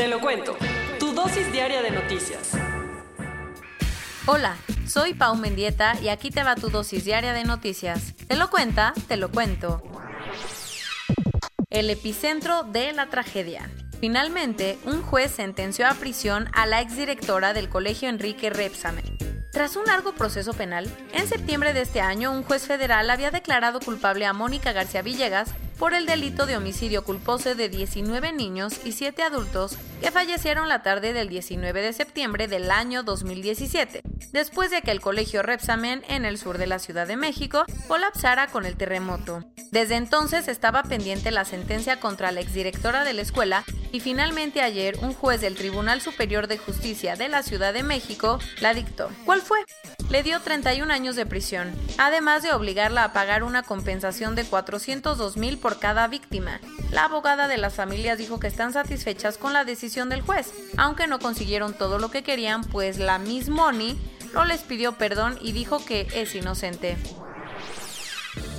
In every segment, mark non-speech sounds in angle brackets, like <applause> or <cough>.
Te lo cuento. Tu dosis diaria de noticias. Hola, soy Pau Mendieta y aquí te va tu dosis diaria de noticias. Te lo cuenta, te lo cuento. El epicentro de la tragedia. Finalmente, un juez sentenció a prisión a la exdirectora del colegio Enrique Repsamen. Tras un largo proceso penal, en septiembre de este año un juez federal había declarado culpable a Mónica García Villegas por el delito de homicidio culposo de 19 niños y 7 adultos que fallecieron la tarde del 19 de septiembre del año 2017, después de que el colegio Repsamen en el sur de la Ciudad de México colapsara con el terremoto. Desde entonces estaba pendiente la sentencia contra la exdirectora de la escuela y finalmente ayer un juez del Tribunal Superior de Justicia de la Ciudad de México la dictó. ¿Cuál fue? Le dio 31 años de prisión, además de obligarla a pagar una compensación de 402 mil por cada víctima. La abogada de las familias dijo que están satisfechas con la decisión del juez, aunque no consiguieron todo lo que querían, pues la Miss Money no les pidió perdón y dijo que es inocente.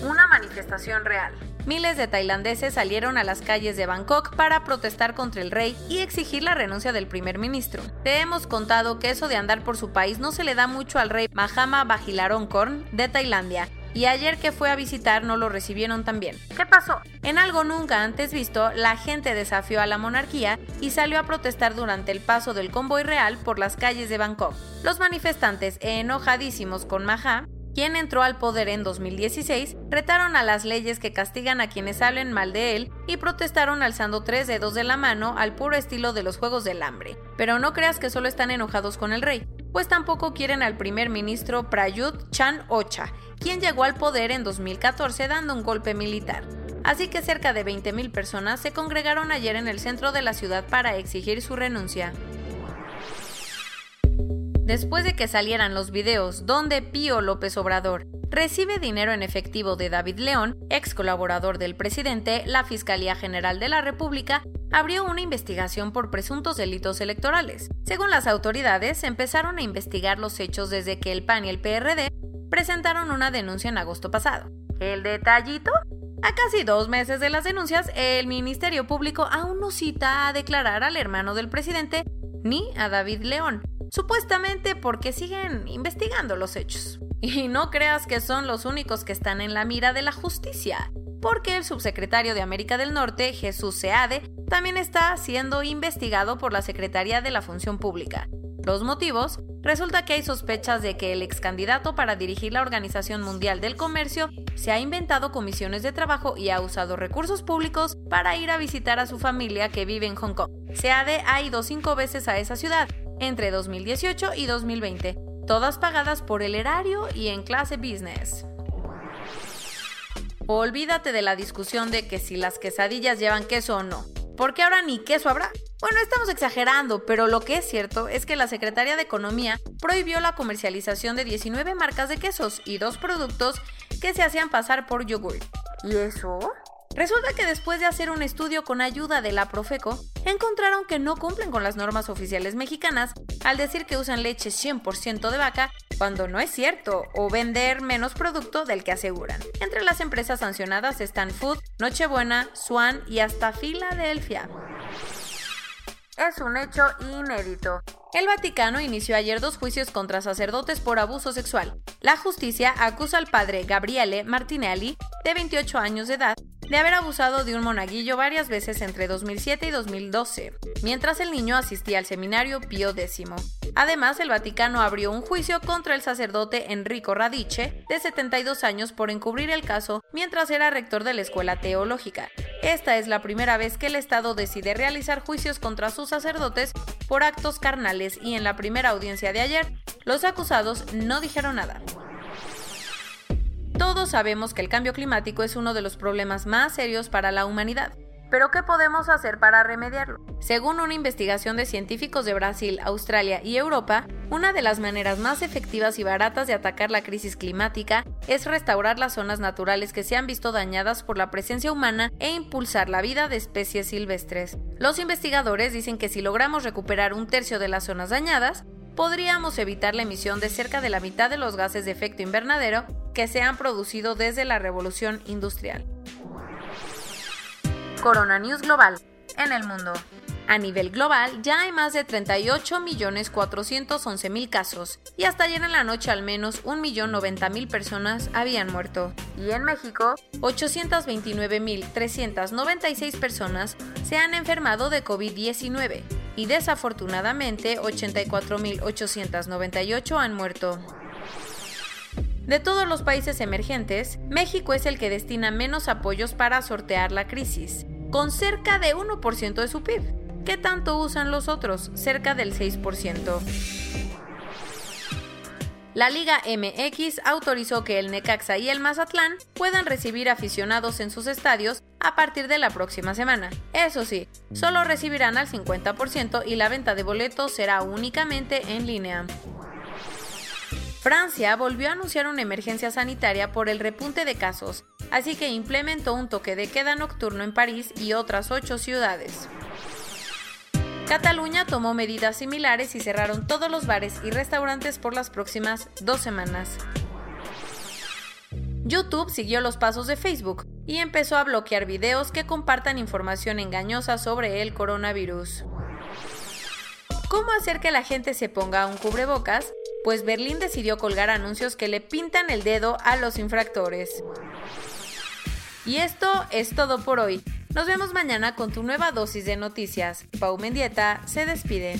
Una manifestación real. Miles de tailandeses salieron a las calles de Bangkok para protestar contra el rey y exigir la renuncia del primer ministro. Te hemos contado que eso de andar por su país no se le da mucho al rey Mahama Vajiralongkorn de Tailandia, y ayer que fue a visitar no lo recibieron tan bien. ¿Qué pasó? En algo nunca antes visto, la gente desafió a la monarquía y salió a protestar durante el paso del convoy real por las calles de Bangkok. Los manifestantes, enojadísimos con Maha, quien entró al poder en 2016, retaron a las leyes que castigan a quienes hablen mal de él y protestaron alzando tres dedos de la mano al puro estilo de los Juegos del Hambre. Pero no creas que solo están enojados con el rey, pues tampoco quieren al primer ministro Prayut Chan Ocha, quien llegó al poder en 2014 dando un golpe militar. Así que cerca de 20.000 personas se congregaron ayer en el centro de la ciudad para exigir su renuncia. Después de que salieran los videos donde Pío López Obrador recibe dinero en efectivo de David León, ex colaborador del presidente, la Fiscalía General de la República abrió una investigación por presuntos delitos electorales. Según las autoridades, empezaron a investigar los hechos desde que el PAN y el PRD presentaron una denuncia en agosto pasado. ¿El detallito? A casi dos meses de las denuncias, el Ministerio Público aún no cita a declarar al hermano del presidente ni a David León, supuestamente porque siguen investigando los hechos. <laughs> Y no creas que son los únicos que están en la mira de la justicia, porque el subsecretario de América del Norte, Jesús Seade, también está siendo investigado por la Secretaría de la Función Pública. Los motivos Resulta que hay sospechas de que el ex candidato para dirigir la Organización Mundial del Comercio se ha inventado comisiones de trabajo y ha usado recursos públicos para ir a visitar a su familia que vive en Hong Kong. SEADE ha ido cinco veces a esa ciudad, entre 2018 y 2020, todas pagadas por el erario y en clase business. Olvídate de la discusión de que si las quesadillas llevan queso o no, porque ahora ni queso habrá. Bueno, estamos exagerando, pero lo que es cierto es que la Secretaría de Economía prohibió la comercialización de 19 marcas de quesos y dos productos que se hacían pasar por yogur. ¿Y eso? Resulta que después de hacer un estudio con ayuda de la Profeco, encontraron que no cumplen con las normas oficiales mexicanas al decir que usan leche 100% de vaca cuando no es cierto, o vender menos producto del que aseguran. Entre las empresas sancionadas están Food, Nochebuena, Swan y hasta Filadelfia es un hecho inédito. El Vaticano inició ayer dos juicios contra sacerdotes por abuso sexual. La justicia acusa al padre Gabriele Martinelli, de 28 años de edad, de haber abusado de un monaguillo varias veces entre 2007 y 2012, mientras el niño asistía al seminario Pío X. Además, el Vaticano abrió un juicio contra el sacerdote Enrico Radice, de 72 años, por encubrir el caso mientras era rector de la escuela teológica. Esta es la primera vez que el Estado decide realizar juicios contra sus sacerdotes por actos carnales y en la primera audiencia de ayer, los acusados no dijeron nada. Todos sabemos que el cambio climático es uno de los problemas más serios para la humanidad. Pero ¿qué podemos hacer para remediarlo? Según una investigación de científicos de Brasil, Australia y Europa, una de las maneras más efectivas y baratas de atacar la crisis climática es restaurar las zonas naturales que se han visto dañadas por la presencia humana e impulsar la vida de especies silvestres. Los investigadores dicen que si logramos recuperar un tercio de las zonas dañadas, podríamos evitar la emisión de cerca de la mitad de los gases de efecto invernadero que se han producido desde la revolución industrial. Corona News Global en el mundo. A nivel global ya hay más de 38.411.000 casos y hasta ayer en la noche al menos 1.090.000 personas habían muerto. Y en México, 829.396 personas se han enfermado de COVID-19 y desafortunadamente 84.898 han muerto. De todos los países emergentes, México es el que destina menos apoyos para sortear la crisis, con cerca de 1% de su PIB. ¿Qué tanto usan los otros? Cerca del 6%. La Liga MX autorizó que el Necaxa y el Mazatlán puedan recibir aficionados en sus estadios a partir de la próxima semana. Eso sí, solo recibirán al 50% y la venta de boletos será únicamente en línea. Francia volvió a anunciar una emergencia sanitaria por el repunte de casos, así que implementó un toque de queda nocturno en París y otras ocho ciudades. Cataluña tomó medidas similares y cerraron todos los bares y restaurantes por las próximas dos semanas. YouTube siguió los pasos de Facebook y empezó a bloquear videos que compartan información engañosa sobre el coronavirus. ¿Cómo hacer que la gente se ponga un cubrebocas? Pues Berlín decidió colgar anuncios que le pintan el dedo a los infractores. Y esto es todo por hoy. Nos vemos mañana con tu nueva dosis de noticias. Pau Mendieta se despide.